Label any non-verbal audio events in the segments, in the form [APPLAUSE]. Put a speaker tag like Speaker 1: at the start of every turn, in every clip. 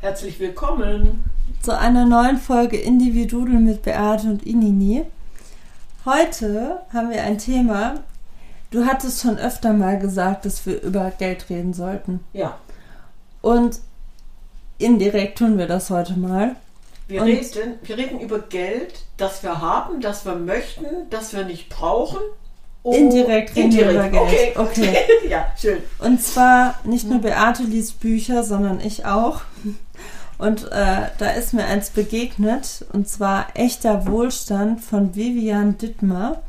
Speaker 1: Herzlich willkommen
Speaker 2: zu einer neuen Folge Individudel mit Beate und Inini. Heute haben wir ein Thema. Du hattest schon öfter mal gesagt, dass wir über Geld reden sollten.
Speaker 1: Ja.
Speaker 2: Und indirekt tun wir das heute mal.
Speaker 1: Wir reden, wir reden über Geld, das wir haben, das wir möchten, das wir nicht brauchen.
Speaker 2: Oh, indirekt reden indirekt. wir über
Speaker 1: Geld. Okay, okay. [LAUGHS] ja, schön.
Speaker 2: Und zwar nicht nur Beate liest Bücher, sondern ich auch. Und äh, da ist mir eins begegnet, und zwar Echter Wohlstand von Vivian Dittmer.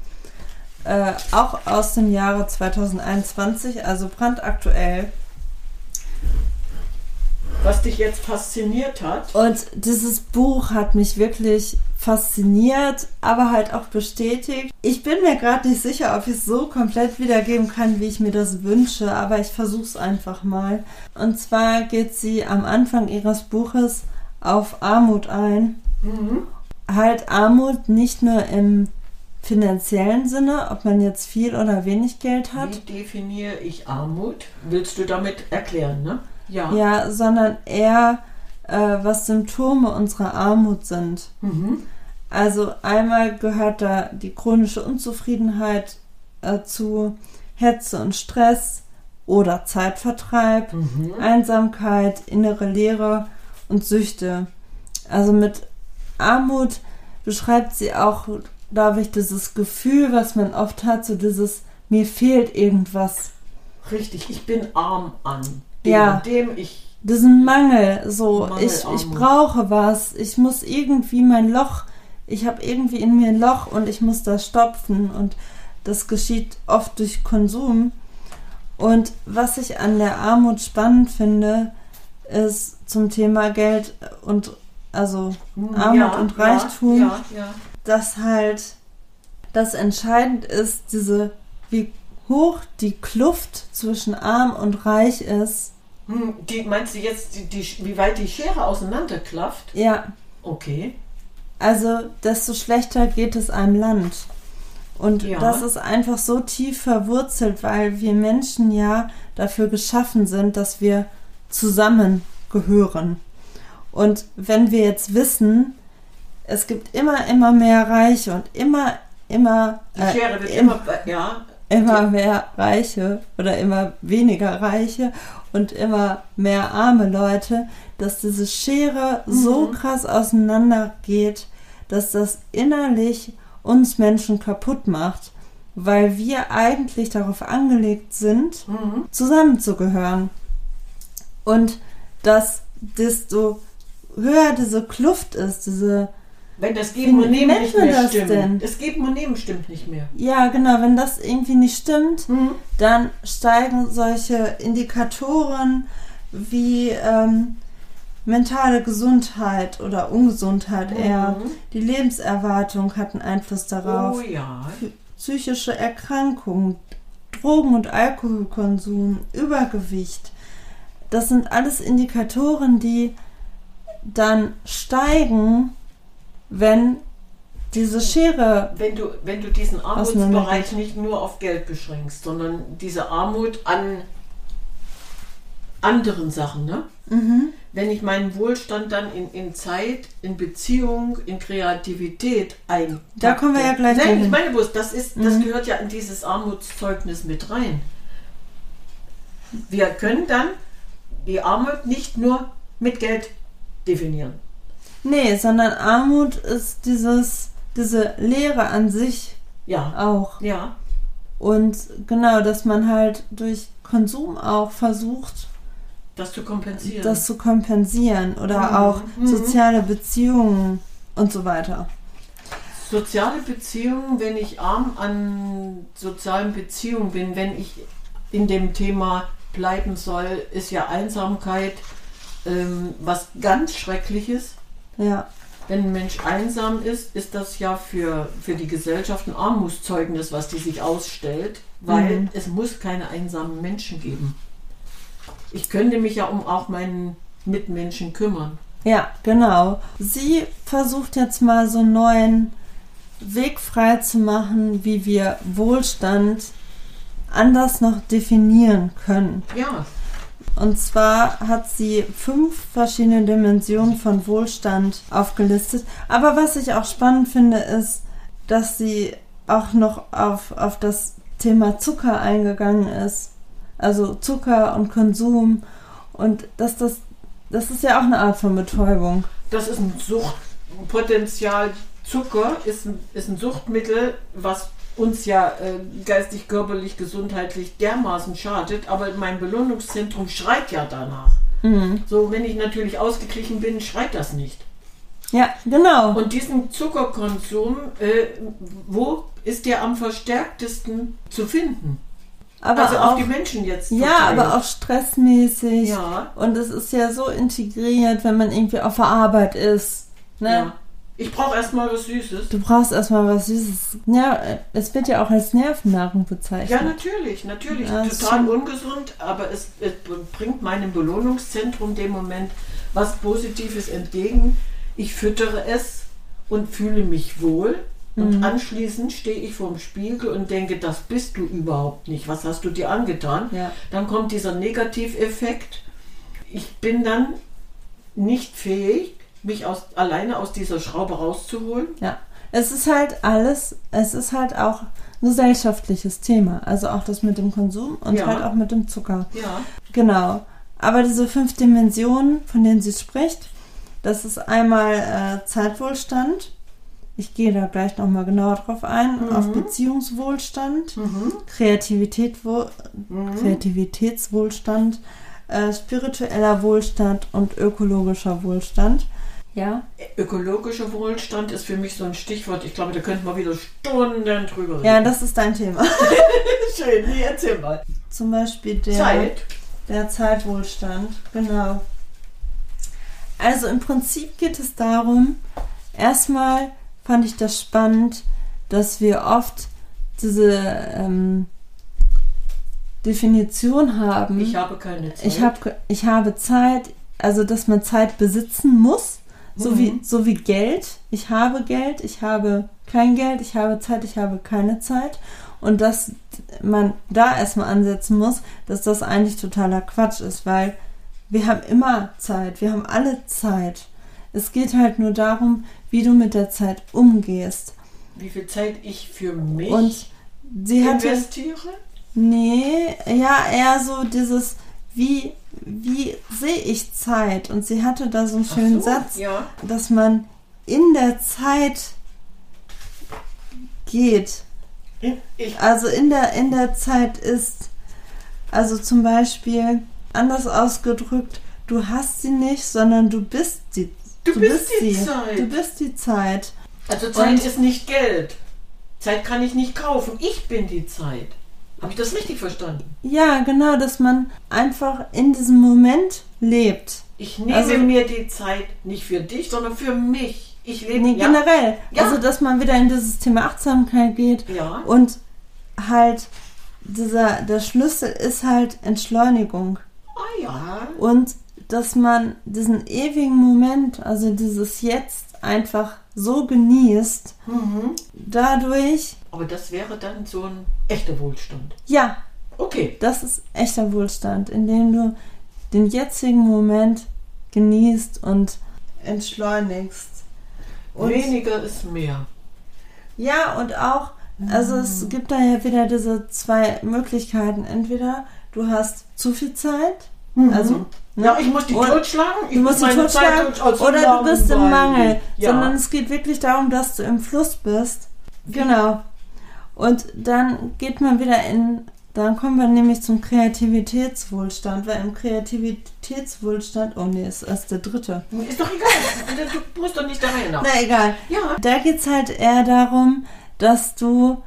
Speaker 2: Äh, auch aus dem Jahre 2021, also brandaktuell.
Speaker 1: Was dich jetzt fasziniert hat.
Speaker 2: Und dieses Buch hat mich wirklich fasziniert, aber halt auch bestätigt. Ich bin mir gerade nicht sicher, ob ich es so komplett wiedergeben kann, wie ich mir das wünsche, aber ich versuche es einfach mal. Und zwar geht sie am Anfang ihres Buches auf Armut ein. Mhm. Halt Armut nicht nur im finanziellen Sinne, ob man jetzt viel oder wenig Geld hat.
Speaker 1: Wie definiere ich Armut? Willst du damit erklären, ne?
Speaker 2: Ja. Ja, sondern eher äh, was Symptome unserer Armut sind. Mhm. Also einmal gehört da die chronische Unzufriedenheit äh, zu, Hetze und Stress oder Zeitvertreib, mhm. Einsamkeit, innere Leere und Süchte. Also mit Armut beschreibt sie auch, glaube ich, dieses Gefühl, was man oft hat, so dieses mir fehlt irgendwas.
Speaker 1: Richtig, ich bin arm an.
Speaker 2: Dem, ja.
Speaker 1: dem ich
Speaker 2: diesen Mangel, so, Mangel, ich, ich brauche was, ich muss irgendwie mein Loch, ich habe irgendwie in mir ein Loch und ich muss das stopfen und das geschieht oft durch Konsum. Und was ich an der Armut spannend finde, ist zum Thema Geld und also Armut ja, und Reichtum,
Speaker 1: ja, ja,
Speaker 2: dass halt das entscheidend ist, diese, wie hoch die Kluft zwischen arm und reich ist
Speaker 1: hm, die, meinst du jetzt, die, die, wie weit die Schere auseinanderklafft?
Speaker 2: Ja.
Speaker 1: Okay.
Speaker 2: Also, desto schlechter geht es einem Land. Und ja. das ist einfach so tief verwurzelt, weil wir Menschen ja dafür geschaffen sind, dass wir zusammengehören. Und wenn wir jetzt wissen, es gibt immer, immer mehr Reiche und immer, immer.
Speaker 1: Die Schere äh, wird immer, ja,
Speaker 2: immer mehr Reiche oder immer weniger Reiche und immer mehr arme Leute, dass diese Schere mhm. so krass auseinander geht, dass das innerlich uns Menschen kaputt macht, weil wir eigentlich darauf angelegt sind, mhm. zusammenzugehören. Und dass desto höher diese Kluft ist, diese
Speaker 1: wenn das Geben und Nehmen nicht mehr das stimmt. Denn? Das Geben und Nehmen stimmt nicht mehr.
Speaker 2: Ja, genau. Wenn das irgendwie nicht stimmt, mhm. dann steigen solche Indikatoren wie ähm, mentale Gesundheit oder Ungesundheit mhm. eher. Die Lebenserwartung hat einen Einfluss darauf.
Speaker 1: Oh ja.
Speaker 2: Psychische Erkrankungen, Drogen- und Alkoholkonsum, Übergewicht. Das sind alles Indikatoren, die dann steigen, wenn diese Schere.
Speaker 1: Wenn du, wenn du diesen Armutsbereich nicht nur auf Geld beschränkst, sondern diese Armut an anderen Sachen, ne? Mhm. Wenn ich meinen Wohlstand dann in, in Zeit, in Beziehung, in Kreativität ein.
Speaker 2: Da kommen wir ja gleich
Speaker 1: Nein, hin. ich meine bloß, das ist, das mhm. gehört ja in dieses Armutszeugnis mit rein. Wir können dann die Armut nicht nur mit Geld definieren.
Speaker 2: Nee, sondern Armut ist dieses, diese Lehre an sich
Speaker 1: ja.
Speaker 2: auch.
Speaker 1: Ja.
Speaker 2: Und genau, dass man halt durch Konsum auch versucht,
Speaker 1: das zu kompensieren.
Speaker 2: Das zu kompensieren oder mhm. auch mhm. soziale Beziehungen und so weiter.
Speaker 1: Soziale Beziehungen, wenn ich arm an sozialen Beziehungen bin, wenn ich in dem Thema bleiben soll, ist ja Einsamkeit ähm, was ganz Schreckliches.
Speaker 2: Ja.
Speaker 1: Wenn ein Mensch einsam ist, ist das ja für, für die Gesellschaft ein Armutszeugnis, was die sich ausstellt, weil mhm. es muss keine einsamen Menschen geben. Ich könnte mich ja um auch meinen Mitmenschen kümmern.
Speaker 2: Ja, genau. Sie versucht jetzt mal so einen neuen Weg frei zu machen, wie wir Wohlstand anders noch definieren können.
Speaker 1: Ja.
Speaker 2: Und zwar hat sie fünf verschiedene Dimensionen von Wohlstand aufgelistet. Aber was ich auch spannend finde, ist, dass sie auch noch auf, auf das Thema Zucker eingegangen ist. Also Zucker und Konsum. Und dass das, das ist ja auch eine Art von Betäubung.
Speaker 1: Das ist ein Suchtpotenzial. Zucker ist ein, ist ein Suchtmittel, was uns ja äh, geistig, körperlich, gesundheitlich dermaßen schadet, aber mein Belohnungszentrum schreit ja danach. Mhm. So, wenn ich natürlich ausgeglichen bin, schreit das nicht.
Speaker 2: Ja, genau.
Speaker 1: Und diesen Zuckerkonsum, äh, wo ist der am verstärktesten zu finden?
Speaker 2: Aber also auch, auf die Menschen jetzt. Ja, aber auch stressmäßig. Ja. Und es ist ja so integriert, wenn man irgendwie auf der Arbeit ist. Ne? Ja.
Speaker 1: Ich brauche erstmal was Süßes.
Speaker 2: Du brauchst erstmal was Süßes. Ja, es wird ja auch als Nervennahrung bezeichnet.
Speaker 1: Ja, natürlich, natürlich. Ja, Total ungesund, aber es, es, bringt meinem Belohnungszentrum dem Moment was Positives entgegen. Ich füttere es und fühle mich wohl. Und mhm. anschließend stehe ich vorm Spiegel und denke, das bist du überhaupt nicht. Was hast du dir angetan? Ja. Dann kommt dieser Negativeffekt. Ich bin dann nicht fähig, mich aus, alleine aus dieser Schraube rauszuholen.
Speaker 2: Ja, es ist halt alles, es ist halt auch ein gesellschaftliches Thema. Also auch das mit dem Konsum und ja. halt auch mit dem Zucker.
Speaker 1: Ja.
Speaker 2: Genau. Aber diese fünf Dimensionen, von denen sie spricht, das ist einmal äh, Zeitwohlstand. Ich gehe da gleich nochmal genauer drauf ein. Mhm. Auf Beziehungswohlstand, mhm. Kreativität, mhm. Kreativitätswohlstand, äh, spiritueller Wohlstand und ökologischer Wohlstand. Ja.
Speaker 1: Ökologischer Wohlstand ist für mich so ein Stichwort. Ich glaube, da könnten wir wieder Stunden drüber reden.
Speaker 2: Ja, das ist dein Thema. [LAUGHS]
Speaker 1: Schön, nee, erzähl mal.
Speaker 2: Zum Beispiel der,
Speaker 1: Zeit.
Speaker 2: der Zeitwohlstand, genau. Also im Prinzip geht es darum, erstmal fand ich das spannend, dass wir oft diese ähm, Definition haben.
Speaker 1: Ich habe keine Zeit.
Speaker 2: Ich, hab, ich habe Zeit, also dass man Zeit besitzen muss so, mhm. wie, so wie Geld. Ich habe Geld, ich habe kein Geld, ich habe Zeit, ich habe keine Zeit. Und dass man da erstmal ansetzen muss, dass das eigentlich totaler Quatsch ist, weil wir haben immer Zeit, wir haben alle Zeit. Es geht halt nur darum, wie du mit der Zeit umgehst.
Speaker 1: Wie viel Zeit ich für mich
Speaker 2: Und sie
Speaker 1: investiere?
Speaker 2: Hatte, nee, ja, eher so dieses, wie wie sehe ich Zeit? Und sie hatte da so einen schönen so, Satz, ja. dass man in der Zeit geht. Ich. Also in der, in der Zeit ist, also zum Beispiel, anders ausgedrückt, du hast sie nicht, sondern du bist die,
Speaker 1: du, du bist, bist die sie. Zeit.
Speaker 2: Du bist die Zeit.
Speaker 1: Also Zeit Und, ist nicht Geld. Zeit kann ich nicht kaufen. Ich bin die Zeit. Habe ich das richtig verstanden?
Speaker 2: Ja, genau, dass man einfach in diesem Moment lebt.
Speaker 1: Ich nehme also, mir die Zeit nicht für dich, sondern für mich. Ich lebe nee,
Speaker 2: ja. generell. Ja. Also, dass man wieder in dieses Thema Achtsamkeit geht
Speaker 1: ja.
Speaker 2: und halt dieser der Schlüssel ist halt Entschleunigung.
Speaker 1: Ah ja.
Speaker 2: Und dass man diesen ewigen Moment, also dieses Jetzt einfach so genießt, mhm. dadurch.
Speaker 1: Aber das wäre dann so ein echter Wohlstand.
Speaker 2: Ja.
Speaker 1: Okay.
Speaker 2: Das ist echter Wohlstand, indem du den jetzigen Moment genießt und entschleunigst.
Speaker 1: Und Weniger ist mehr.
Speaker 2: Ja, und auch, also mhm. es gibt da ja wieder diese zwei Möglichkeiten. Entweder du hast zu viel Zeit, mhm. also
Speaker 1: Ne? Ja, ich muss die totschlagen.
Speaker 2: Ich du musst die totschlagen oder du bist im Mangel. Ja. Sondern es geht wirklich darum, dass du im Fluss bist. Genau. Und dann geht man wieder in, dann kommen wir nämlich zum Kreativitätswohlstand, weil im Kreativitätswohlstand, oh nee, ist erst der dritte.
Speaker 1: Ist doch egal, du musst doch nicht da rein.
Speaker 2: Na egal.
Speaker 1: Ja.
Speaker 2: Da geht es halt eher darum, dass du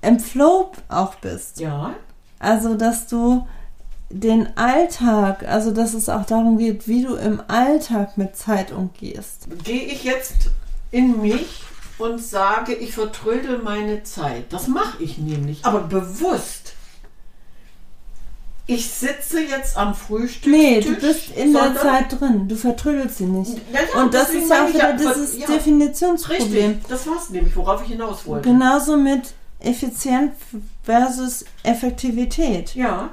Speaker 2: im Flow auch bist.
Speaker 1: Ja.
Speaker 2: Also, dass du den Alltag, also dass es auch darum geht, wie du im Alltag mit Zeit umgehst.
Speaker 1: Gehe ich jetzt in mich und sage, ich vertrödel meine Zeit. Das mache ich nämlich, aber bewusst. Ich sitze jetzt am Frühstück.
Speaker 2: Nee, du bist in der Zeit drin. Du vertrödelst sie nicht.
Speaker 1: Ja, ja,
Speaker 2: und das ist ja auch wieder dieses ja, Definitionsproblem.
Speaker 1: Richtig, das war es nämlich, worauf ich hinaus wollte.
Speaker 2: Genauso mit Effizienz versus Effektivität.
Speaker 1: Ja.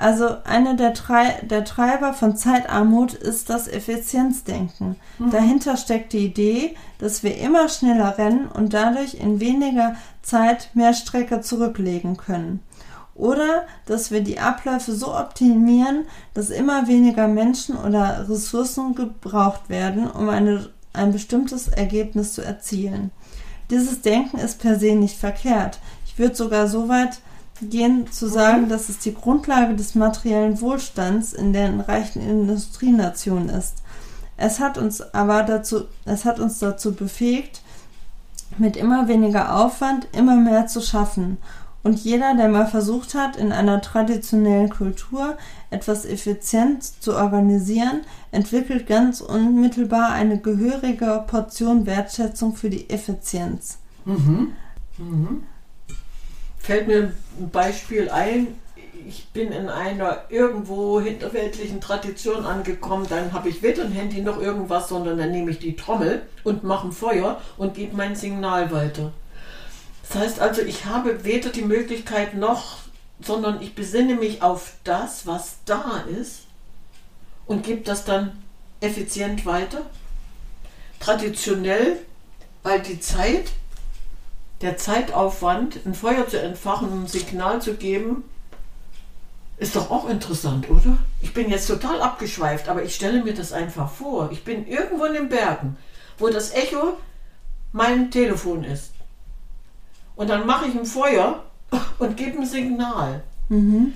Speaker 2: Also eine der, Trei der Treiber von Zeitarmut ist das Effizienzdenken. Mhm. Dahinter steckt die Idee, dass wir immer schneller rennen und dadurch in weniger Zeit mehr Strecke zurücklegen können. Oder dass wir die Abläufe so optimieren, dass immer weniger Menschen oder Ressourcen gebraucht werden, um eine, ein bestimmtes Ergebnis zu erzielen. Dieses Denken ist per se nicht verkehrt. Ich würde sogar so weit gehen zu sagen, dass es die Grundlage des materiellen Wohlstands in den reichen Industrienationen ist. Es hat uns aber dazu, es hat uns dazu befähigt, mit immer weniger Aufwand immer mehr zu schaffen. Und jeder, der mal versucht hat, in einer traditionellen Kultur etwas effizient zu organisieren, entwickelt ganz unmittelbar eine gehörige Portion Wertschätzung für die Effizienz. Mhm.
Speaker 1: Mhm fällt mir ein Beispiel ein. Ich bin in einer irgendwo hinterweltlichen Tradition angekommen, dann habe ich weder ein Handy noch irgendwas, sondern dann nehme ich die Trommel und mache ein Feuer und gebe mein Signal weiter. Das heißt also, ich habe weder die Möglichkeit noch, sondern ich besinne mich auf das, was da ist und gebe das dann effizient weiter. Traditionell, weil die Zeit der Zeitaufwand, ein Feuer zu entfachen, ein Signal zu geben, ist doch auch interessant, oder? Ich bin jetzt total abgeschweift, aber ich stelle mir das einfach vor. Ich bin irgendwo in den Bergen, wo das Echo mein Telefon ist. Und dann mache ich ein Feuer und gebe ein Signal. Mhm.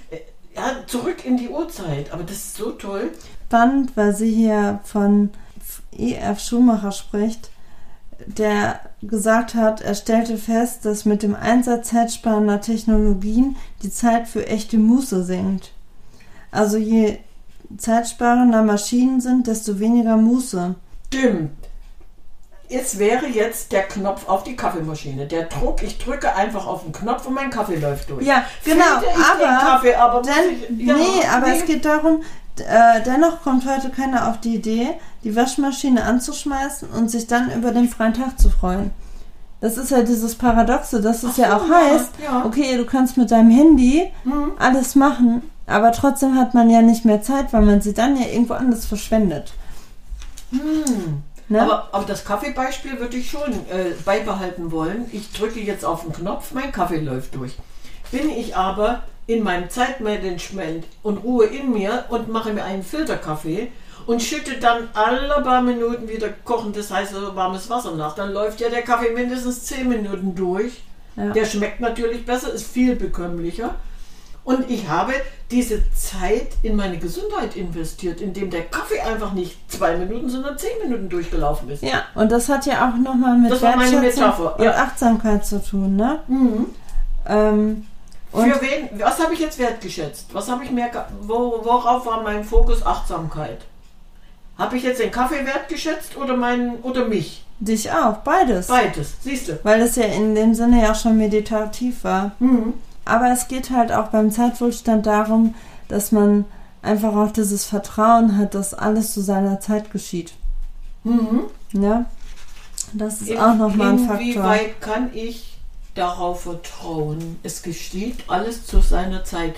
Speaker 1: Ja, zurück in die Uhrzeit. Aber das ist so toll.
Speaker 2: Spannend, weil sie hier von E.F. Schumacher spricht der gesagt hat, er stellte fest, dass mit dem Einsatz zeitsparender Technologien die Zeit für echte Muße sinkt. Also je zeitsparender Maschinen sind, desto weniger Muße.
Speaker 1: Stimmt. Es wäre jetzt der Knopf auf die Kaffeemaschine. Der Druck, ich drücke einfach auf den Knopf und mein Kaffee läuft durch.
Speaker 2: Ja, genau. aber, Kaffee, aber denn, ich, ja, nee, aber nee. es geht darum, äh, dennoch kommt heute keiner auf die Idee, die Waschmaschine anzuschmeißen und sich dann über den freien Tag zu freuen. Das ist ja dieses Paradoxe, dass es Ach ja auch heißt, ja. okay, du kannst mit deinem Handy mhm. alles machen, aber trotzdem hat man ja nicht mehr Zeit, weil man sie dann ja irgendwo anders verschwendet.
Speaker 1: Hm. Ne? Aber, aber das Kaffeebeispiel würde ich schon äh, beibehalten wollen. Ich drücke jetzt auf den Knopf, mein Kaffee läuft durch. Bin ich aber in meinem Zeitmanagement und Ruhe in mir und mache mir einen Filterkaffee und schütte dann alle paar Minuten wieder kochendes heißes warmes Wasser nach. Dann läuft ja der Kaffee mindestens 10 Minuten durch. Ja. Der schmeckt natürlich besser, ist viel bekömmlicher. Und ich habe diese Zeit in meine Gesundheit investiert, indem der Kaffee einfach nicht zwei Minuten, sondern zehn Minuten durchgelaufen ist.
Speaker 2: Ja, und das hat ja auch nochmal mit Wertschätzung und ja. Achtsamkeit zu tun, ne? Mhm.
Speaker 1: Ähm, für wen, was habe ich jetzt wertgeschätzt? Was habe ich mehr, wo, worauf war mein Fokus Achtsamkeit? Habe ich jetzt den Kaffee wertgeschätzt oder, mein, oder mich?
Speaker 2: Dich auch, beides.
Speaker 1: Beides, siehst du.
Speaker 2: Weil es ja in dem Sinne ja schon meditativ war. Mhm. Aber es geht halt auch beim Zeitwohlstand darum, dass man einfach auch dieses Vertrauen hat, dass alles zu seiner Zeit geschieht. Mhm. Ja. Das ist in, auch nochmal ein Faktor.
Speaker 1: Inwieweit kann ich darauf vertrauen. Es geschieht alles zu seiner Zeit.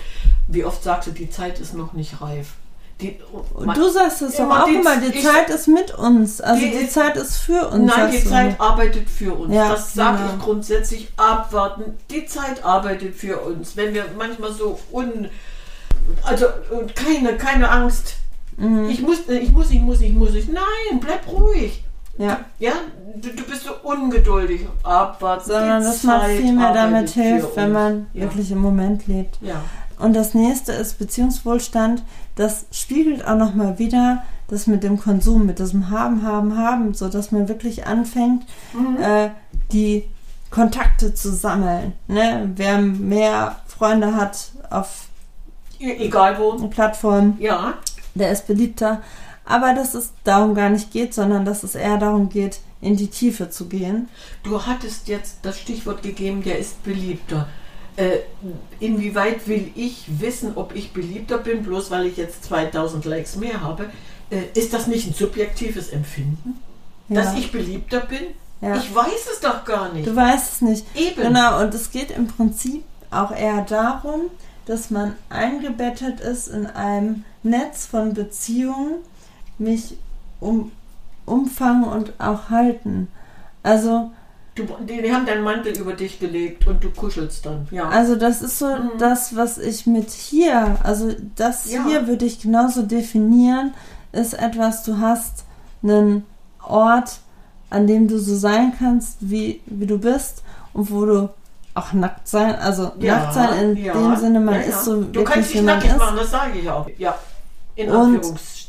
Speaker 1: Wie oft sagst du, die Zeit ist noch nicht reif.
Speaker 2: Die, und du sagst es doch auch immer, die Zeit ist mit uns. Also die, die Zeit ist für uns.
Speaker 1: Nein, die Zeit arbeitet für uns. Ja, das sage genau. ich grundsätzlich. Abwarten. Die Zeit arbeitet für uns. Wenn wir manchmal so un... Also keine, keine Angst. Mhm. Ich muss, ich muss, ich muss, ich muss. Ich, nein, bleib ruhig. Ja. Ja, du, du bist so ungeduldig, abwarten.
Speaker 2: Sondern dass man viel mehr damit hilft, wenn man ja. wirklich im Moment lebt. Ja. Und das nächste ist Beziehungswohlstand. Das spiegelt auch nochmal wieder das mit dem Konsum, mit diesem Haben, Haben, Haben, so dass man wirklich anfängt, mhm. äh, die Kontakte zu sammeln. Ne? Wer mehr Freunde hat auf
Speaker 1: e-, egal wo
Speaker 2: Plattform, ja. der ist beliebter aber dass es darum gar nicht geht, sondern dass es eher darum geht, in die Tiefe zu gehen.
Speaker 1: Du hattest jetzt das Stichwort gegeben, der ist beliebter. Äh, inwieweit will ich wissen, ob ich beliebter bin, bloß weil ich jetzt 2000 Likes mehr habe? Äh, ist das nicht ein subjektives Empfinden, ja. dass ich beliebter bin? Ja. Ich weiß es doch gar nicht.
Speaker 2: Du weißt es nicht. Eben. Genau, und es geht im Prinzip auch eher darum, dass man eingebettet ist in einem Netz von Beziehungen, mich um, umfangen und auch halten. Also
Speaker 1: Du, die, die, haben deinen Mantel über dich gelegt und du kuschelst dann, ja.
Speaker 2: Also das ist so mhm. das, was ich mit hier, also das ja. hier würde ich genauso definieren, ist etwas, du hast einen Ort, an dem du so sein kannst, wie, wie du bist und wo du auch nackt sein, also ja, nackt sein in ja, dem Sinne, man ist so
Speaker 1: Du kannst dich nackig ist. machen, das sage ich auch, ja. In und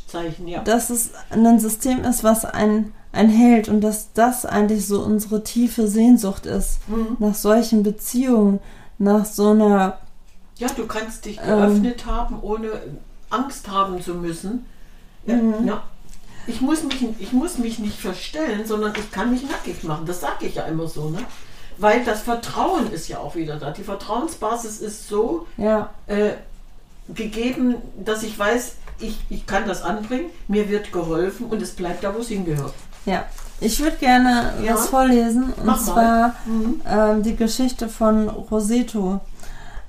Speaker 1: Anführungszeichen, ja.
Speaker 2: Dass es ein System ist, was ein ein Held und dass das eigentlich so unsere tiefe Sehnsucht ist mhm. nach solchen Beziehungen, nach so einer.
Speaker 1: Ja, du kannst dich geöffnet ähm, haben, ohne Angst haben zu müssen. Ja, mhm. ja. Ich, muss mich, ich muss mich nicht verstellen, sondern ich kann mich nackig machen. Das sage ich ja immer so, ne? Weil das Vertrauen ist ja auch wieder da. Die Vertrauensbasis ist so ja. äh, gegeben, dass ich weiß, ich, ich kann das anbringen, mir wird geholfen und es bleibt da, wo es hingehört.
Speaker 2: Ja, ich würde gerne ja. was vorlesen und Mach zwar mhm. ähm, die Geschichte von Roseto.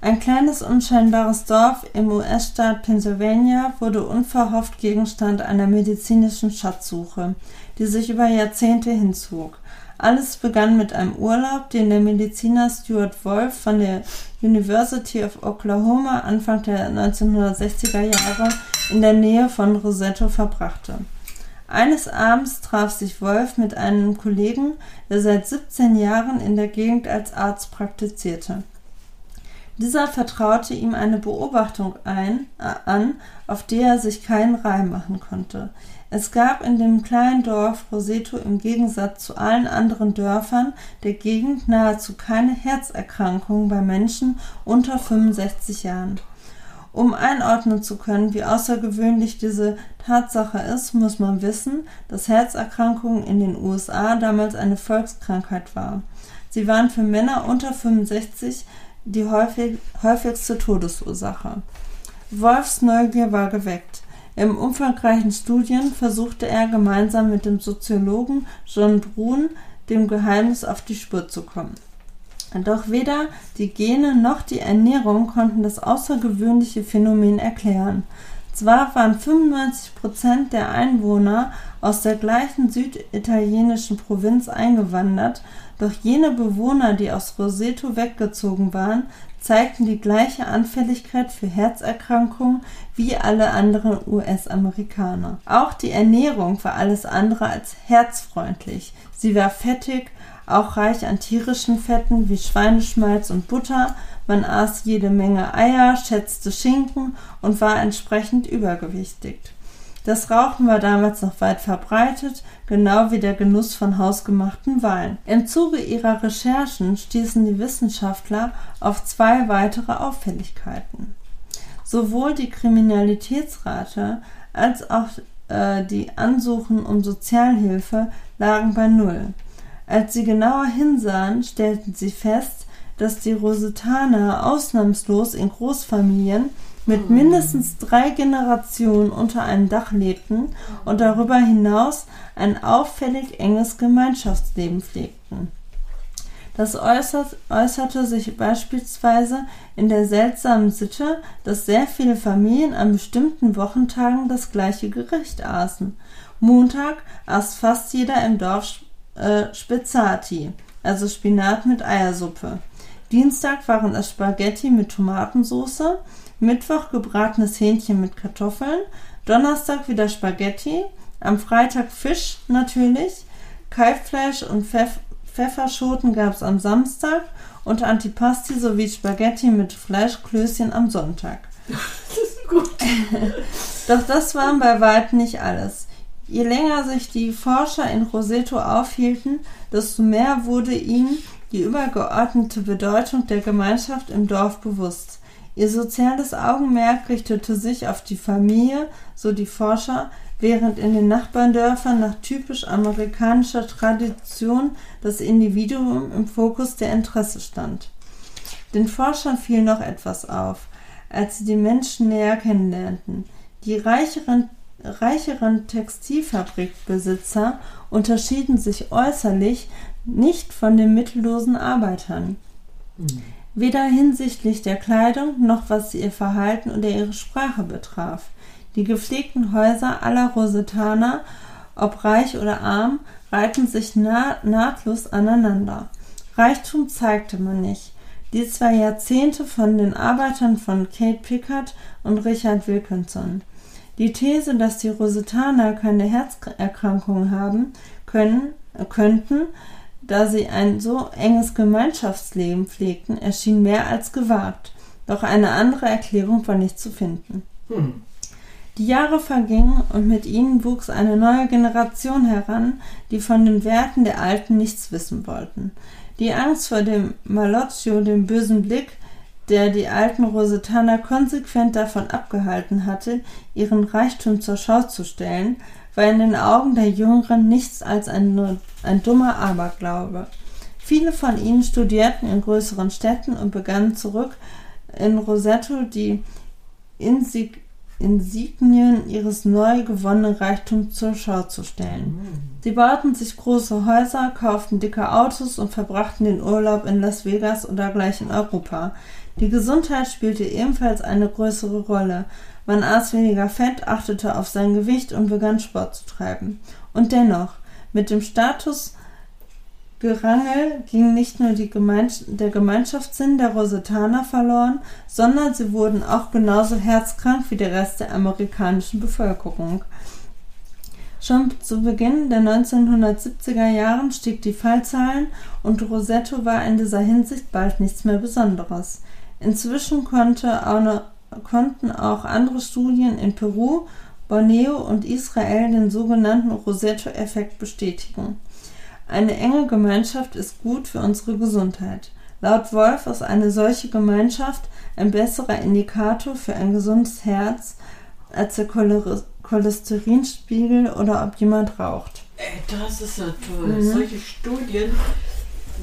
Speaker 2: Ein kleines unscheinbares Dorf im US-Staat Pennsylvania wurde unverhofft Gegenstand einer medizinischen Schatzsuche, die sich über Jahrzehnte hinzog. Alles begann mit einem Urlaub, den der Mediziner Stuart Wolf von der University of Oklahoma Anfang der 1960er Jahre in der Nähe von Roseto verbrachte. Eines Abends traf sich Wolf mit einem Kollegen, der seit 17 Jahren in der Gegend als Arzt praktizierte. Dieser vertraute ihm eine Beobachtung ein, äh, an, auf die er sich keinen Reim machen konnte. Es gab in dem kleinen Dorf Roseto im Gegensatz zu allen anderen Dörfern der Gegend nahezu keine Herzerkrankungen bei Menschen unter 65 Jahren. Um einordnen zu können, wie außergewöhnlich diese Tatsache ist, muss man wissen, dass Herzerkrankungen in den USA damals eine Volkskrankheit war. Sie waren für Männer unter 65 die häufig, häufigste Todesursache. Wolfs Neugier war geweckt. Im umfangreichen Studien versuchte er gemeinsam mit dem Soziologen John Brun dem Geheimnis auf die Spur zu kommen. Doch weder die Gene noch die Ernährung konnten das außergewöhnliche Phänomen erklären. Zwar waren 95 Prozent der Einwohner aus der gleichen süditalienischen Provinz eingewandert, doch jene Bewohner, die aus Roseto weggezogen waren, zeigten die gleiche Anfälligkeit für Herzerkrankungen wie alle anderen US-Amerikaner. Auch die Ernährung war alles andere als herzfreundlich. Sie war fettig, auch reich an tierischen Fetten wie Schweineschmalz und Butter. Man aß jede Menge Eier, schätzte Schinken und war entsprechend übergewichtig. Das Rauchen war damals noch weit verbreitet, genau wie der Genuss von hausgemachten Wein. Im Zuge ihrer Recherchen stießen die Wissenschaftler auf zwei weitere Auffälligkeiten. Sowohl die Kriminalitätsrate als auch äh, die Ansuchen um Sozialhilfe lagen bei Null. Als sie genauer hinsahen, stellten sie fest, dass die Rosetaner ausnahmslos in Großfamilien mit hm. mindestens drei Generationen unter einem Dach lebten und darüber hinaus ein auffällig enges Gemeinschaftsleben pflegten. Das äußert, äußerte sich beispielsweise in der seltsamen Sitte, dass sehr viele Familien an bestimmten Wochentagen das gleiche Gericht aßen. Montag aß fast jeder im Dorf äh, Spezzati, also Spinat mit Eiersuppe. Dienstag waren es Spaghetti mit Tomatensauce, Mittwoch gebratenes Hähnchen mit Kartoffeln, Donnerstag wieder Spaghetti, am Freitag Fisch natürlich, Kalbfleisch und Pfeff Pfefferschoten gab es am Samstag und Antipasti sowie Spaghetti mit Fleischklößchen am Sonntag. [LAUGHS]
Speaker 1: Das ist gut. [LAUGHS]
Speaker 2: Doch das waren bei weitem nicht alles. Je länger sich die Forscher in Roseto aufhielten, desto mehr wurde ihnen die übergeordnete Bedeutung der Gemeinschaft im Dorf bewusst. Ihr soziales Augenmerk richtete sich auf die Familie, so die Forscher, während in den Nachbardörfern nach typisch amerikanischer Tradition das Individuum im Fokus der Interesse stand. Den Forschern fiel noch etwas auf, als sie die Menschen näher kennenlernten. Die reicheren reicheren Textilfabrikbesitzer unterschieden sich äußerlich nicht von den mittellosen Arbeitern. Mhm. weder hinsichtlich der Kleidung noch was ihr Verhalten oder ihre Sprache betraf. Die gepflegten Häuser aller Rosetaner, ob reich oder arm, reihten sich naht nahtlos aneinander. Reichtum zeigte man nicht. Die zwei Jahrzehnte von den Arbeitern von Kate Pickard und Richard Wilkinson. Die These, dass die Rosetaner keine Herzerkrankungen haben können, könnten, da sie ein so enges Gemeinschaftsleben pflegten, erschien mehr als gewagt. Doch eine andere Erklärung war nicht zu finden. Hm. Die Jahre vergingen und mit ihnen wuchs eine neue Generation heran, die von den Werten der Alten nichts wissen wollten. Die Angst vor dem Malocchio, dem bösen Blick, der die alten Rosetaner konsequent davon abgehalten hatte, ihren Reichtum zur Schau zu stellen, war in den Augen der Jüngeren nichts als ein, ein dummer Aberglaube. Viele von ihnen studierten in größeren Städten und begannen zurück in Rosetto die Insig Insignien ihres neu gewonnenen Reichtums zur Schau zu stellen. Sie bauten sich große Häuser, kauften dicke Autos und verbrachten den Urlaub in Las Vegas oder gleich in Europa. Die Gesundheit spielte ebenfalls eine größere Rolle. Man aß weniger Fett, achtete auf sein Gewicht und begann Sport zu treiben. Und dennoch, mit dem Status Gerangel ging nicht nur Gemeins der Gemeinschaftssinn der Rosetaner verloren, sondern sie wurden auch genauso herzkrank wie der Rest der amerikanischen Bevölkerung. Schon zu Beginn der 1970er Jahren stieg die Fallzahlen und Rosetto war in dieser Hinsicht bald nichts mehr Besonderes. Inzwischen konnte auch eine konnten auch andere Studien in Peru, Borneo und Israel den sogenannten Rosetto-Effekt bestätigen. Eine enge Gemeinschaft ist gut für unsere Gesundheit. Laut Wolf ist eine solche Gemeinschaft ein besserer Indikator für ein gesundes Herz als der Cholesterinspiegel oder ob jemand raucht.
Speaker 1: Ey, das ist ja toll. Mhm. Solche Studien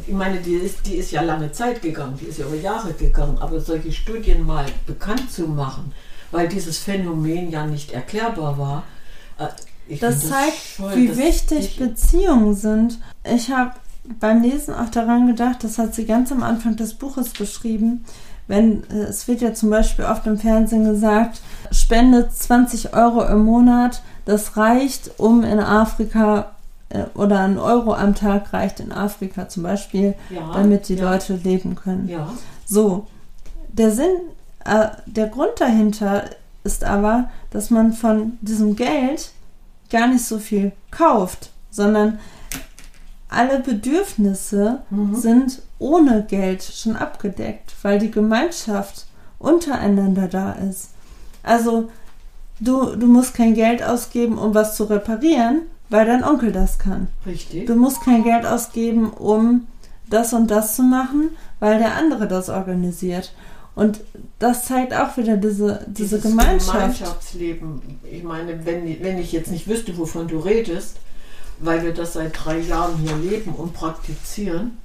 Speaker 1: ich meine, die ist, die ist ja lange Zeit gegangen, die ist ja über Jahre gegangen, aber solche Studien mal bekannt zu machen, weil dieses Phänomen ja nicht erklärbar war.
Speaker 2: Äh, das zeigt, das wie wichtig Beziehungen sind. Ich habe beim Lesen auch daran gedacht, das hat sie ganz am Anfang des Buches beschrieben, wenn äh, es wird ja zum Beispiel oft im Fernsehen gesagt, spendet 20 Euro im Monat, das reicht, um in Afrika äh, oder ein Euro am Tag reicht in Afrika zum Beispiel, ja, damit die ja. Leute leben können. Ja. So, der Sinn, äh, der Grund dahinter ist aber, dass man von diesem Geld gar nicht so viel kauft, sondern alle Bedürfnisse mhm. sind ohne Geld schon abgedeckt, weil die Gemeinschaft untereinander da ist. Also du, du musst kein Geld ausgeben, um was zu reparieren, weil dein Onkel das kann.
Speaker 1: Richtig.
Speaker 2: Du musst kein Geld ausgeben, um das und das zu machen, weil der andere das organisiert. Und das zeigt auch wieder diese, diese Gemeinschaft.
Speaker 1: Gemeinschaftsleben. Ich meine, wenn, wenn ich jetzt nicht wüsste, wovon du redest, weil wir das seit drei Jahren hier leben und praktizieren.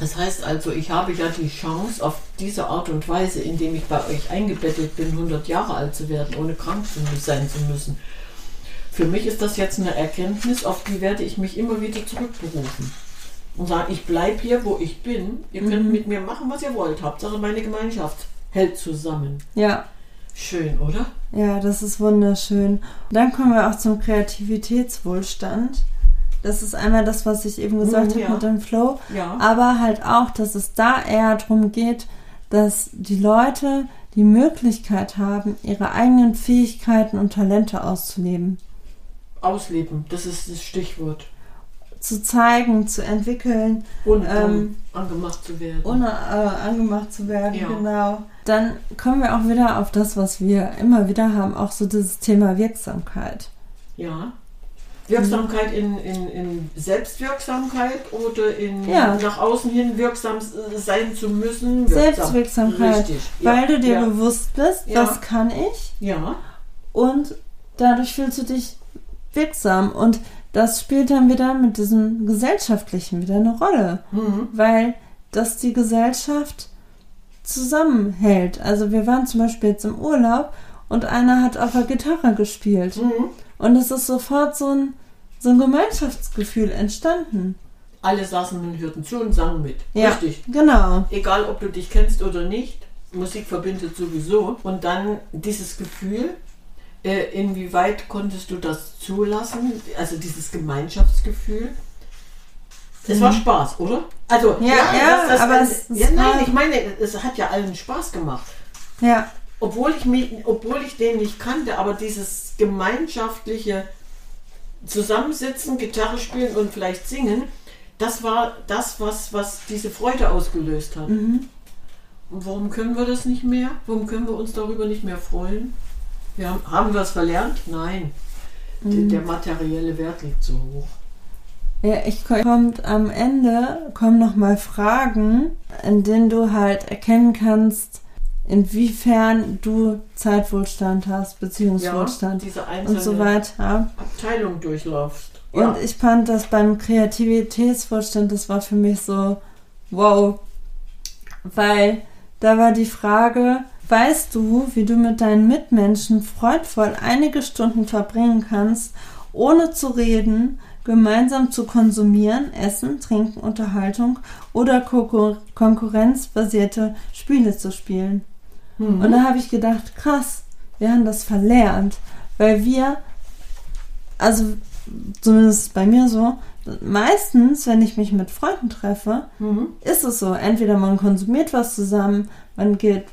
Speaker 1: Das heißt also, ich habe ja die Chance, auf diese Art und Weise, indem ich bei euch eingebettet bin, 100 Jahre alt zu werden, ohne krank sein zu müssen für mich ist das jetzt eine Erkenntnis, auf die werde ich mich immer wieder zurückberufen. Und sagen, ich bleibe hier, wo ich bin. Ihr könnt mhm. mit mir machen, was ihr wollt. Hauptsache meine Gemeinschaft hält zusammen.
Speaker 2: Ja.
Speaker 1: Schön, oder?
Speaker 2: Ja, das ist wunderschön. dann kommen wir auch zum Kreativitätswohlstand. Das ist einmal das, was ich eben gesagt mhm, ja. habe mit dem Flow. Ja. Aber halt auch, dass es da eher darum geht, dass die Leute die Möglichkeit haben, ihre eigenen Fähigkeiten und Talente auszuleben.
Speaker 1: Ausleben, das ist das Stichwort.
Speaker 2: Zu zeigen, zu entwickeln.
Speaker 1: Ohne ähm, angemacht zu werden.
Speaker 2: Ohne äh, angemacht zu werden, ja. genau. Dann kommen wir auch wieder auf das, was wir immer wieder haben, auch so dieses Thema Wirksamkeit.
Speaker 1: Ja. Wirksamkeit in, in, in Selbstwirksamkeit oder in ja. nach außen hin wirksam sein zu müssen?
Speaker 2: Wirksam. Selbstwirksamkeit. Richtig. Weil ja. du dir bewusst bist, was kann ich?
Speaker 1: Ja.
Speaker 2: Und dadurch fühlst du dich wirksam. Und das spielt dann wieder mit diesem Gesellschaftlichen wieder eine Rolle, mhm. weil das die Gesellschaft zusammenhält. Also wir waren zum Beispiel jetzt im Urlaub und einer hat auf der Gitarre gespielt. Mhm. Und es ist sofort so ein, so ein Gemeinschaftsgefühl entstanden.
Speaker 1: alle saßen und hörten zu und sangen mit.
Speaker 2: Ja,
Speaker 1: Richtig.
Speaker 2: genau.
Speaker 1: Egal, ob du dich kennst oder nicht, Musik verbindet sowieso. Und dann dieses Gefühl, inwieweit konntest du das zulassen, also dieses Gemeinschaftsgefühl. Es war Spaß, oder? Also,
Speaker 2: Ja, ja, aber
Speaker 1: es,
Speaker 2: es- es
Speaker 1: ja, nein, ich meine, es hat ja allen Spaß gemacht.
Speaker 2: Ja,
Speaker 1: Obwohl ich, mich, obwohl ich den nicht kannte, aber dieses gemeinschaftliche Zusammensitzen, Gitarre spielen und vielleicht singen, das war das, was, was diese Freude ausgelöst hat.
Speaker 2: mhm.
Speaker 1: Und warum können wir das nicht mehr? Warum können wir uns darüber nicht mehr freuen? Wir haben, wir es verlernt? Nein.
Speaker 2: Mhm.
Speaker 1: Der, der materielle Wert liegt so hoch.
Speaker 2: Ja, ich ko- kommt am Ende kommen noch mal Fragen, in denen du halt erkennen kannst, inwiefern du Zeitwohlstand hast, Beziehungswohlstand
Speaker 1: diese
Speaker 2: und so weiter.
Speaker 1: Abteilung durchlaufst.
Speaker 2: Und ich fand das beim Kreativitätswohlstand, das war für mich so wow, weil da war die Frage, weißt du, wie du mit deinen Mitmenschen freudvoll einige Stunden verbringen kannst, ohne zu reden, gemeinsam zu konsumieren, Essen, Trinken, Unterhaltung oder Konkur- konkurrenzbasierte Spiele zu spielen?
Speaker 1: Mhm.
Speaker 2: Und da habe ich gedacht, krass, wir haben das verlernt, weil wir, also zumindest bei mir so, meistens, wenn ich mich mit Freunden treffe,
Speaker 1: Mhm.
Speaker 2: ist es so, entweder man konsumiert was zusammen, man geht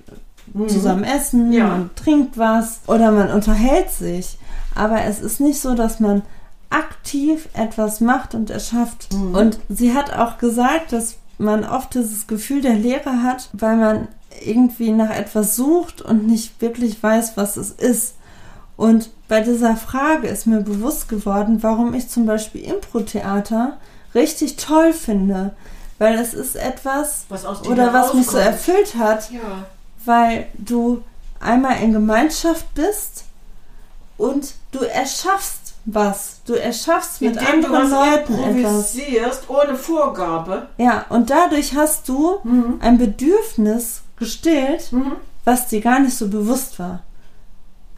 Speaker 1: Mhm.
Speaker 2: zusammen essen,
Speaker 1: Ja.
Speaker 2: man trinkt was oder man unterhält sich. Aber es ist nicht so, dass man aktiv etwas macht und erschafft.
Speaker 1: Mhm.
Speaker 2: Und sie hat auch gesagt, dass man oft dieses Gefühl der Leere hat, weil man irgendwie nach etwas sucht und nicht wirklich weiß, was es ist. Und bei dieser Frage ist mir bewusst geworden, warum ich zum Beispiel Impro-Theater richtig toll finde. Weil es ist etwas,
Speaker 1: Was
Speaker 2: oder was mich so erfüllt hat,
Speaker 1: Ja.
Speaker 2: Weil du einmal in Gemeinschaft bist und du erschaffst was. Du erschaffst mit
Speaker 1: Indem du
Speaker 2: anderen
Speaker 1: was
Speaker 2: Leuten etwas.
Speaker 1: improvisierst, ohne Vorgabe.
Speaker 2: Ja, und dadurch hast du
Speaker 1: Mhm.
Speaker 2: ein Bedürfnis gestillt,
Speaker 1: Mhm.
Speaker 2: was dir gar nicht so bewusst war.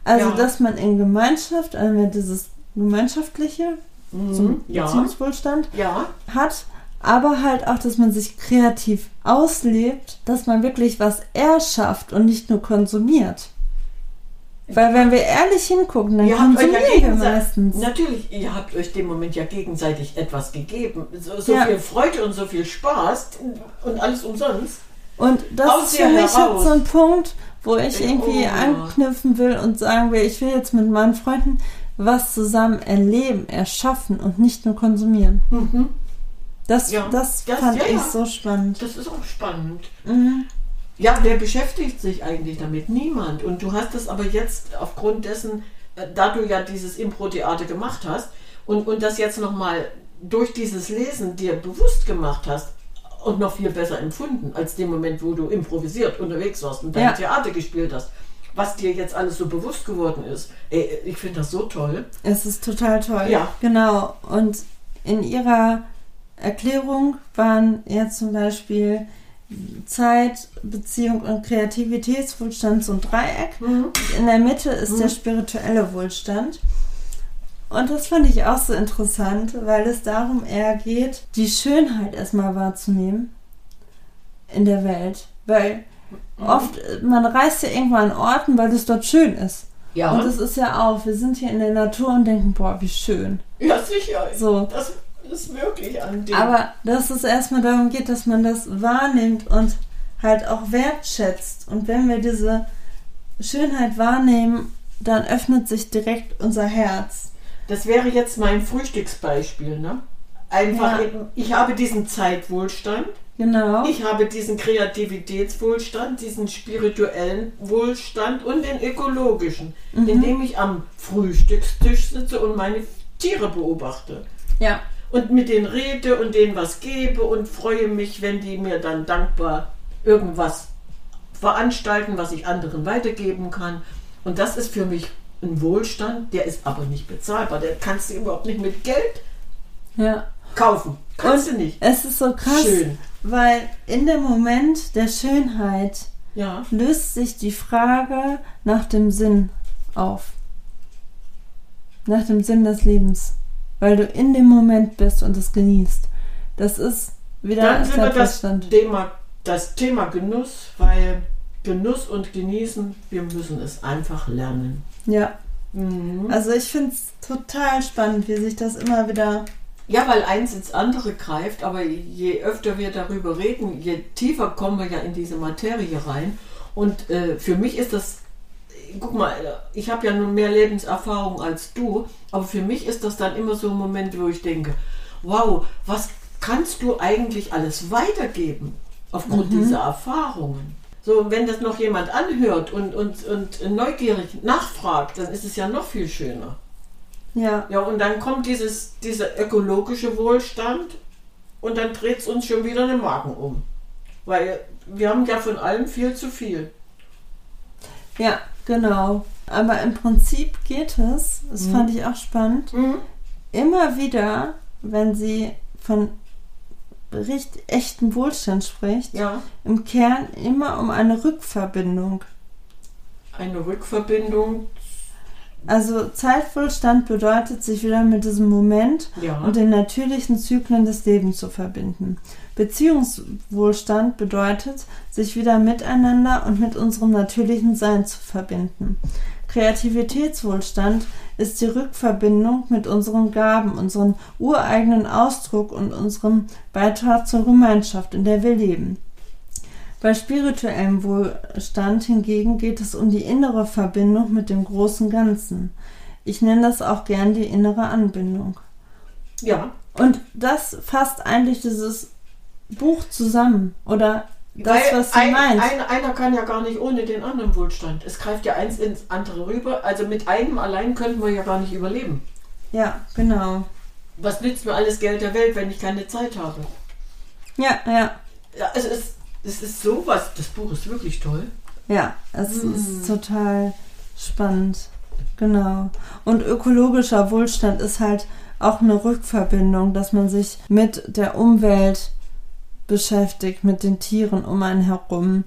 Speaker 2: Also,
Speaker 1: Ja.
Speaker 2: dass man in Gemeinschaft, einmal dieses gemeinschaftliche
Speaker 1: Mhm.
Speaker 2: Beziehungswohlstand
Speaker 1: Ja.
Speaker 2: hat, aber halt auch, dass man sich kreativ auslebt, dass man wirklich was erschafft und nicht nur konsumiert. Weil wenn wir ehrlich hingucken, dann
Speaker 1: Ihr euch ja
Speaker 2: konsumieren wir meistens.
Speaker 1: natürlich, ihr habt euch dem Moment ja gegenseitig etwas gegeben. So, so
Speaker 2: Ja.
Speaker 1: viel Freude und so viel Spaß und alles umsonst.
Speaker 2: Und das
Speaker 1: Aus
Speaker 2: ist für mich
Speaker 1: heraus.
Speaker 2: jetzt so ein Punkt, wo ich irgendwie
Speaker 1: oh.
Speaker 2: anknüpfen will und sagen will, ich will jetzt mit meinen Freunden was zusammen erleben, erschaffen und nicht nur konsumieren.
Speaker 1: Mhm.
Speaker 2: Das,
Speaker 1: Ja,
Speaker 2: das,
Speaker 1: das-
Speaker 2: fand
Speaker 1: ja,
Speaker 2: ich so spannend.
Speaker 1: Das ist auch spannend.
Speaker 2: Mhm.
Speaker 1: Ja, wer beschäftigt sich eigentlich damit? Niemand. Und du hast es aber jetzt aufgrund dessen, äh, da du ja dieses Impro-Theater gemacht hast und, und das jetzt nochmal durch dieses Lesen dir bewusst gemacht hast und noch viel besser empfunden als dem Moment, wo du improvisiert unterwegs warst und dein
Speaker 2: Ja.
Speaker 1: Theater gespielt hast. Was dir jetzt alles so bewusst geworden ist. Ey, ich finde das so toll.
Speaker 2: Es ist total toll.
Speaker 1: Ja.
Speaker 2: Genau. Und in ihrer Erklärung waren ja zum Beispiel Zeit, Beziehung und Kreativitätswohlstand so ein Dreieck. Und in der Mitte ist
Speaker 1: Mhm.
Speaker 2: der spirituelle Wohlstand. Und das fand ich auch so interessant, weil es darum eher geht, die Schönheit erstmal wahrzunehmen in der Welt. Weil
Speaker 1: Mhm.
Speaker 2: oft, man reist ja irgendwo an Orten, weil es dort schön ist.
Speaker 1: Ja,
Speaker 2: Und das ist ja auch, wir sind hier in der Natur und denken, boah, wie schön.
Speaker 1: ja sicher.
Speaker 2: So.
Speaker 1: Das ist wirklich an dem.
Speaker 2: Aber dass es erstmal darum geht, dass man das wahrnimmt und halt auch wertschätzt. Und wenn wir diese Schönheit wahrnehmen, dann öffnet sich direkt unser Herz.
Speaker 1: Das wäre jetzt mein Frühstücksbeispiel, ne? Einfach,
Speaker 2: Ja.
Speaker 1: eben, ich habe diesen Zeitwohlstand,
Speaker 2: Genau.
Speaker 1: ich habe diesen Kreativitätswohlstand, diesen spirituellen Wohlstand und den ökologischen,
Speaker 2: Mhm.
Speaker 1: indem ich am Frühstückstisch sitze und meine Tiere beobachte.
Speaker 2: ja.
Speaker 1: Und mit denen rede und denen was gebe und freue mich, wenn die mir dann dankbar irgendwas veranstalten, was ich anderen weitergeben kann. Und das ist für mich ein Wohlstand, der ist aber nicht bezahlbar. Der kannst du überhaupt nicht mit Geld
Speaker 2: Ja.
Speaker 1: kaufen. Kannst
Speaker 2: Und
Speaker 1: du nicht.
Speaker 2: Es ist so krass,
Speaker 1: Schön.
Speaker 2: weil in dem Moment der Schönheit
Speaker 1: Ja.
Speaker 2: löst sich die Frage nach dem Sinn auf. Nach dem Sinn des Lebens. Weil du in dem Moment bist und es genießt. Das ist wieder
Speaker 1: Dann sind wir das. Thema, das Thema Genuss, weil Genuss und Genießen, wir müssen es einfach lernen.
Speaker 2: Ja,
Speaker 1: Mhm.
Speaker 2: also ich finde es total spannend, wie sich das immer wieder.
Speaker 1: Ja, weil eins ins andere greift, aber je öfter wir darüber reden, je tiefer kommen wir ja in diese Materie rein. Und äh, für mich ist das, guck mal, ich habe ja nun mehr Lebenserfahrung als du, aber für mich ist das dann immer so ein Moment, wo ich denke, wow, was kannst du eigentlich alles weitergeben aufgrund dieser Erfahrungen? So, wenn das noch jemand anhört und, und, und neugierig nachfragt, dann ist es ja noch viel schöner.
Speaker 2: Ja,
Speaker 1: Ja, und dann kommt dieses, dieser ökologische Wohlstand und dann dreht es uns schon wieder den Magen um. Weil wir haben ja von allem viel zu viel.
Speaker 2: ja, genau. Aber im Prinzip geht es, das
Speaker 1: Mhm.
Speaker 2: fand ich auch spannend, immer wieder, wenn sie von richtig echten Wohlstand spricht,
Speaker 1: Ja,
Speaker 2: im Kern immer um eine Rückverbindung.
Speaker 1: eine Rückverbindung.
Speaker 2: Also Zeitwohlstand bedeutet, sich wieder mit diesem Moment
Speaker 1: Ja,
Speaker 2: und den natürlichen Zyklen des Lebens zu verbinden. Beziehungswohlstand bedeutet, sich wieder miteinander und mit unserem natürlichen Sein zu verbinden. Kreativitätswohlstand ist die Rückverbindung mit unseren Gaben, unserem ureigenen Ausdruck und unserem Beitrag zur Gemeinschaft, in der wir leben. Bei spirituellem Wohlstand hingegen geht es um die innere Verbindung mit dem großen Ganzen. Ich nenne das auch gern die innere Anbindung.
Speaker 1: ja.
Speaker 2: Und das fasst eigentlich dieses Buch zusammen. Oder das,
Speaker 1: Weil
Speaker 2: was du
Speaker 1: ein,
Speaker 2: meinst.
Speaker 1: Ein, einer kann ja gar nicht ohne den anderen Wohlstand. Es greift ja eins ins andere rüber. Also mit einem allein könnten wir ja gar nicht überleben.
Speaker 2: ja, genau.
Speaker 1: Was nützt mir alles Geld der Welt, wenn ich keine Zeit habe?
Speaker 2: Ja, ja,
Speaker 1: Ja, es ist, es ist sowas. Das Buch ist wirklich toll.
Speaker 2: ja. Es
Speaker 1: Hm.
Speaker 2: ist total spannend. Genau. Und ökologischer Wohlstand ist halt auch eine Rückverbindung, dass man sich mit der Umwelt beschäftigt, mit den Tieren um einen herum.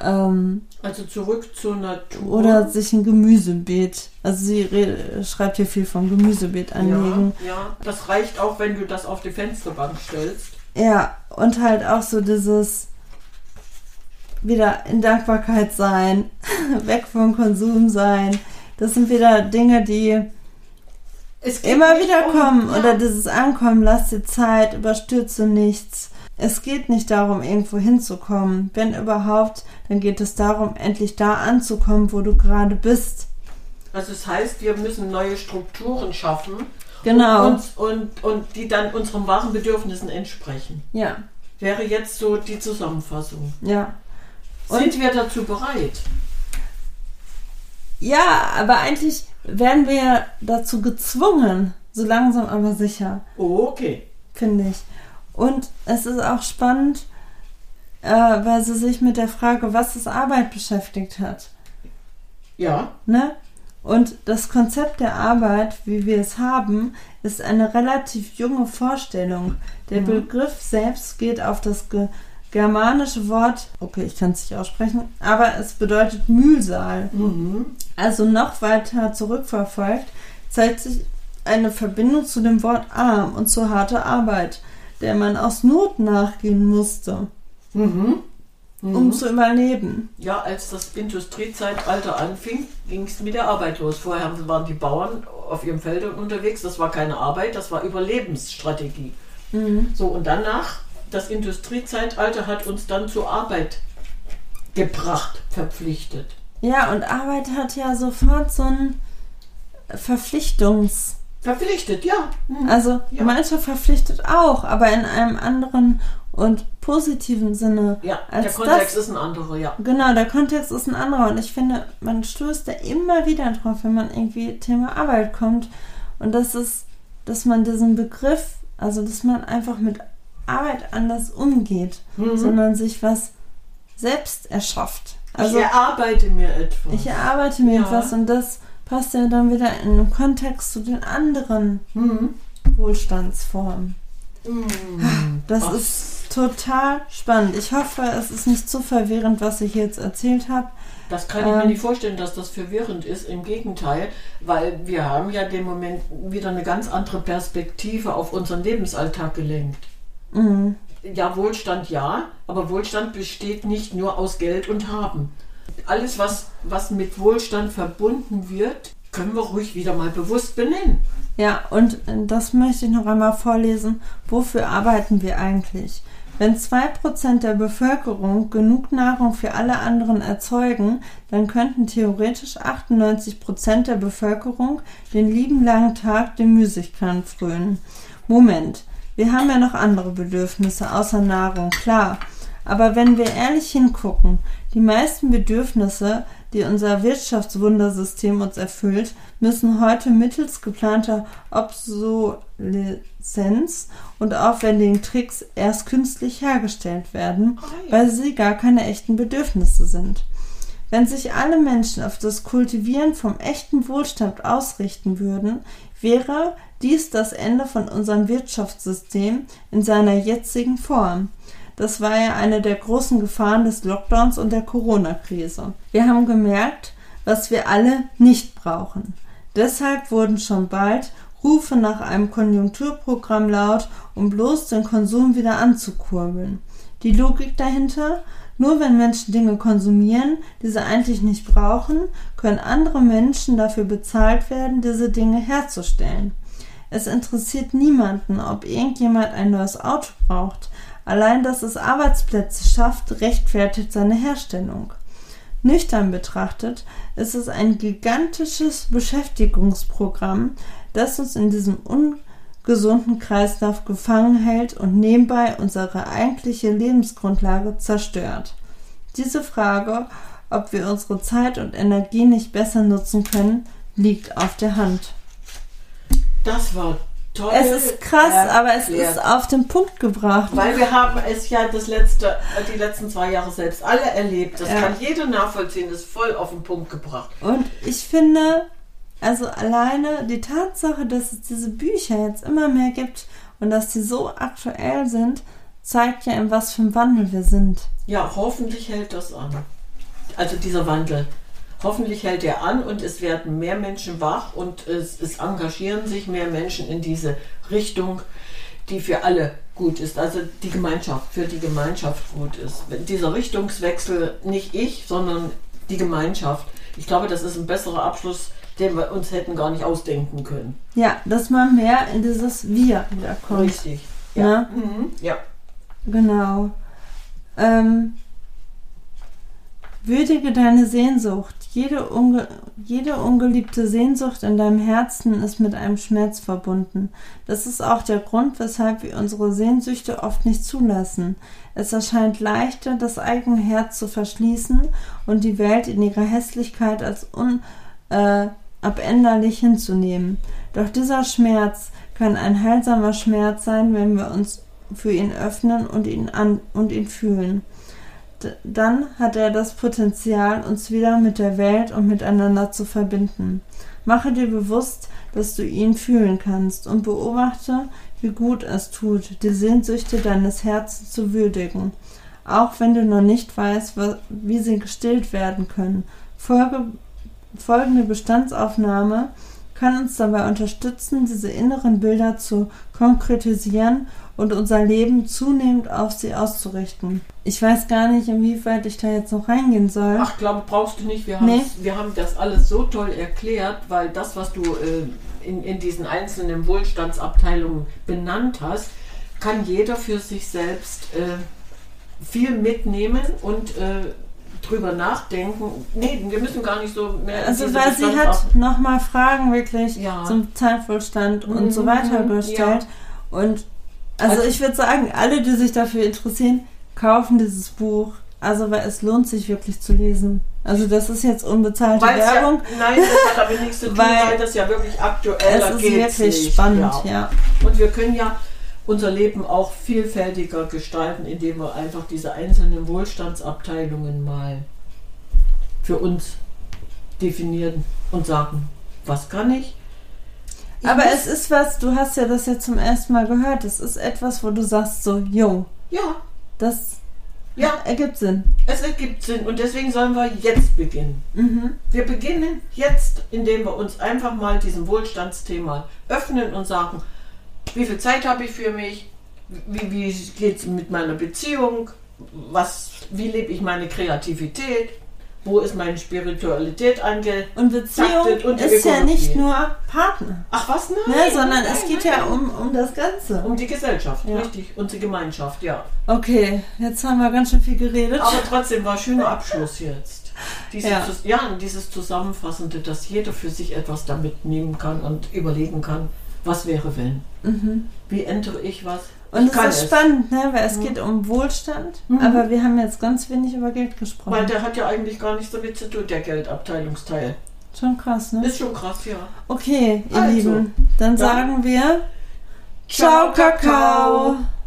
Speaker 2: Ähm,
Speaker 1: Also zurück zur Natur.
Speaker 2: oder sich ein Gemüsebeet. Also sie re- schreibt hier viel von Gemüsebeet anlegen.
Speaker 1: Ja, ja, das reicht auch, wenn du das auf die Fensterbank stellst.
Speaker 2: Ja, und halt auch so dieses wieder in Dankbarkeit sein, [LAUGHS] weg vom Konsum sein. Das sind wieder Dinge, die immer wieder
Speaker 1: um-
Speaker 2: kommen.
Speaker 1: ja.
Speaker 2: Oder dieses Ankommen, lass dir Zeit, überstürze nichts. Es geht nicht darum, irgendwo hinzukommen. Wenn überhaupt, dann geht es darum, endlich da anzukommen, wo du gerade bist.
Speaker 1: Also das heißt, wir müssen neue Strukturen schaffen
Speaker 2: Genau.
Speaker 1: und, und, und die dann unseren wahren Bedürfnissen entsprechen.
Speaker 2: Ja,
Speaker 1: Wäre jetzt so die Zusammenfassung.
Speaker 2: ja. Und-
Speaker 1: Sind wir dazu bereit?
Speaker 2: Ja, aber eigentlich werden wir dazu gezwungen, so langsam aber sicher.
Speaker 1: Okay.
Speaker 2: finde ich. Und es ist auch spannend, äh, weil sie sich mit der Frage, was ist Arbeit beschäftigt hat.
Speaker 1: Ja,
Speaker 2: Ne? Und das Konzept der Arbeit, wie wir es haben, ist eine relativ junge Vorstellung. Der
Speaker 1: Mhm.
Speaker 2: Begriff selbst geht auf das ge germanische Wort, okay, ich kann es nicht aussprechen, aber es bedeutet Mühlsaal.
Speaker 1: mhm.
Speaker 2: Also noch weiter zurückverfolgt, zeigt sich eine Verbindung zu dem Wort arm und zu harter Arbeit, der man aus Not nachgehen musste,
Speaker 1: Mhm.
Speaker 2: um zu überleben.
Speaker 1: Ja, als das Industriezeitalter anfing, ging es mit der Arbeit los. Vorher waren die Bauern auf ihren Feldern unterwegs. Das war keine Arbeit, das war Überlebensstrategie.
Speaker 2: Mhm.
Speaker 1: So, und danach, das Industriezeitalter hat uns dann zur Arbeit gebracht, verpflichtet.
Speaker 2: Ja, und Arbeit hat ja sofort so ein Verpflichtungs...
Speaker 1: Verpflichtet, ja. Mhm.
Speaker 2: Also
Speaker 1: Ja.
Speaker 2: manche verpflichtet auch, aber in einem anderen und positiven Sinne.
Speaker 1: Ja,
Speaker 2: als
Speaker 1: der Kontext
Speaker 2: das-
Speaker 1: ist ein anderer, ja.
Speaker 2: Genau, der Kontext ist ein anderer und ich finde, man stößt da immer wieder drauf, wenn man irgendwie Thema Arbeit kommt und das ist, dass man diesen Begriff, also dass man einfach mit Arbeit anders umgeht,
Speaker 1: Mhm.
Speaker 2: sondern sich was selbst erschafft. Also
Speaker 1: ich erarbeite mir etwas.
Speaker 2: ich erarbeite mir
Speaker 1: Ja.
Speaker 2: etwas und das passt ja dann wieder in den Kontext zu den anderen
Speaker 1: Mhm.
Speaker 2: Wohlstandsformen.
Speaker 1: Mhm.
Speaker 2: Das
Speaker 1: Ach.
Speaker 2: ist total spannend. Ich hoffe, es ist nicht zu verwirrend, was ich jetzt erzählt habe.
Speaker 1: Das kann ich mir
Speaker 2: Ähm.
Speaker 1: nicht vorstellen, dass das verwirrend ist. Im Gegenteil, weil wir haben ja dem Moment wieder eine ganz andere Perspektive auf unseren Lebensalltag gelenkt. Mhm. Ja, Wohlstand ja, aber Wohlstand besteht nicht nur aus Geld und Haben. Alles, was, was mit Wohlstand verbunden wird, können wir ruhig wieder mal bewusst benennen.
Speaker 2: Ja, und das möchte ich noch einmal vorlesen. Wofür arbeiten wir eigentlich? Wenn 2% der Bevölkerung genug Nahrung für alle anderen erzeugen, dann könnten theoretisch 98% der Bevölkerung den lieben langen Tag der Müßigkeit frönen. Moment, wir haben ja noch andere Bedürfnisse außer Nahrung, klar. Aber wenn wir ehrlich hingucken, die meisten Bedürfnisse, die unser Wirtschaftswundersystem uns erfüllt, müssen heute mittels geplanter Obsoleszenz und aufwendigen Tricks erst künstlich hergestellt werden, weil sie gar keine echten Bedürfnisse sind. Wenn sich alle Menschen auf das Kultivieren vom echten Wohlstand ausrichten würden, wäre dies das Ende von unserem Wirtschaftssystem in seiner jetzigen Form. Das war ja eine der großen Gefahren des Lockdowns und der Corona-Krise. Wir haben gemerkt, was wir alle nicht brauchen. Deshalb wurden schon bald Rufe nach einem Konjunkturprogramm laut, um bloß den Konsum wieder anzukurbeln. Die Logik dahinter? Nur wenn Menschen Dinge konsumieren, die sie eigentlich nicht brauchen, können andere Menschen dafür bezahlt werden, diese Dinge herzustellen. Es interessiert niemanden, ob irgendjemand ein neues Auto braucht. Allein, dass es Arbeitsplätze schafft, rechtfertigt seine Herstellung. Nüchtern betrachtet ist es ein gigantisches Beschäftigungsprogramm, das uns in diesem ungesunden Kreislauf gefangen hält und nebenbei unsere eigentliche Lebensgrundlage zerstört. Diese Frage, ob wir unsere Zeit und Energie nicht besser nutzen können, liegt auf der Hand.
Speaker 1: Das war toll.
Speaker 2: Es ist krass, erklärt. aber es ist auf den Punkt gebracht.
Speaker 1: Weil wir haben es ja das letzte, die letzten zwei Jahre selbst alle erlebt. Das ja. kann jeder nachvollziehen, das ist voll auf den Punkt gebracht.
Speaker 2: Und ich finde, also alleine die Tatsache, dass es diese Bücher jetzt immer mehr gibt und dass sie so aktuell sind, zeigt ja, in was für einem Wandel wir sind.
Speaker 1: Ja, hoffentlich hält das an. Also dieser Wandel. Hoffentlich hält er an und es werden mehr Menschen wach und es, es engagieren sich mehr Menschen in diese Richtung, die für alle gut ist, also die Gemeinschaft, für die Gemeinschaft gut ist. Dieser Richtungswechsel, nicht ich, sondern die Gemeinschaft. Ich glaube, das ist ein besserer Abschluss, den wir uns hätten gar nicht ausdenken können.
Speaker 2: Ja, dass man mehr in dieses Wir wiederkommt.
Speaker 1: Richtig. Ja. Ja. Mhm. ja.
Speaker 2: Genau. Ähm, würdige deine Sehnsucht. Jede, unge jede ungeliebte Sehnsucht in deinem Herzen ist mit einem Schmerz verbunden. Das ist auch der Grund, weshalb wir unsere Sehnsüchte oft nicht zulassen. Es erscheint leichter, das eigene Herz zu verschließen und die Welt in ihrer Hässlichkeit als unabänderlich äh, hinzunehmen. Doch dieser Schmerz kann ein heilsamer Schmerz sein, wenn wir uns für ihn öffnen und ihn an und ihn fühlen dann hat er das Potenzial, uns wieder mit der Welt und miteinander zu verbinden. Mache dir bewusst, dass du ihn fühlen kannst und beobachte, wie gut es tut, die Sehnsüchte deines Herzens zu würdigen, auch wenn du noch nicht weißt, wie sie gestillt werden können. Folge, folgende Bestandsaufnahme kann uns dabei unterstützen, diese inneren Bilder zu konkretisieren und unser Leben zunehmend auf sie auszurichten. Ich weiß gar nicht, inwieweit ich da jetzt noch reingehen soll.
Speaker 1: Ach, glaube, brauchst du nicht. Wir, nee. wir haben das alles so toll erklärt, weil das, was du äh, in, in diesen einzelnen Wohlstandsabteilungen benannt hast, kann jeder für sich selbst äh, viel mitnehmen und äh, drüber nachdenken. Nee, wir müssen gar nicht so mehr.
Speaker 2: Also weil sie hat nochmal Fragen wirklich ja. zum Zeitwohlstand mhm. und so weiter mhm, gestellt. Ja. Und also, also ich würde sagen, alle, die sich dafür interessieren, kaufen dieses Buch. Also weil es lohnt sich wirklich zu lesen. Also das ist jetzt unbezahlte Weil's Werbung.
Speaker 1: Ja, nein, das hat aber nichts zu tun, [LAUGHS] weil, weil das ja wirklich aktuell ist. Es ist
Speaker 2: wirklich nicht. spannend, ja. ja.
Speaker 1: Und wir können ja unser Leben auch vielfältiger gestalten, indem wir einfach diese einzelnen Wohlstandsabteilungen mal für uns definieren und sagen, was kann ich?
Speaker 2: Ich Aber es ist was, du hast ja das ja zum ersten Mal gehört, es ist etwas, wo du sagst so, jo.
Speaker 1: Ja.
Speaker 2: Das ja. ergibt Sinn.
Speaker 1: Es ergibt Sinn und deswegen sollen wir jetzt beginnen. Mhm. Wir beginnen jetzt, indem wir uns einfach mal diesem Wohlstandsthema öffnen und sagen, wie viel Zeit habe ich für mich? wie, wie geht es mit meiner Beziehung? Was, wie lebe ich meine Kreativität? Wo ist meine Spiritualität ange...
Speaker 2: Und Beziehung
Speaker 1: und die
Speaker 2: ist ja
Speaker 1: Ökologie.
Speaker 2: nicht nur Partner,
Speaker 1: Ach was, nein.
Speaker 2: ne, sondern
Speaker 1: nein,
Speaker 2: es geht
Speaker 1: nein.
Speaker 2: ja um, um das Ganze.
Speaker 1: Um die Gesellschaft,
Speaker 2: Ja.
Speaker 1: richtig. Unsere Gemeinschaft, ja.
Speaker 2: Okay, jetzt haben wir ganz schön viel geredet.
Speaker 1: Aber trotzdem war ein schöner Abschluss jetzt. Diese
Speaker 2: Ja.
Speaker 1: Ja, und dieses Zusammenfassende, dass jeder für sich etwas damit nehmen kann und überlegen kann, was wäre wenn? Wie ändere ich was?
Speaker 2: Und es ist spannend, ne? weil es geht um Wohlstand,
Speaker 1: Mhm.
Speaker 2: aber wir haben jetzt ganz wenig über Geld gesprochen.
Speaker 1: Weil der hat ja eigentlich gar nichts damit zu tun, der Geldabteilungsteil.
Speaker 2: Schon krass, ne?
Speaker 1: Ist schon krass, ja.
Speaker 2: Okay, ihr
Speaker 1: Also,
Speaker 2: Lieben, dann
Speaker 1: dann-
Speaker 2: sagen wir Ciao, Kakao.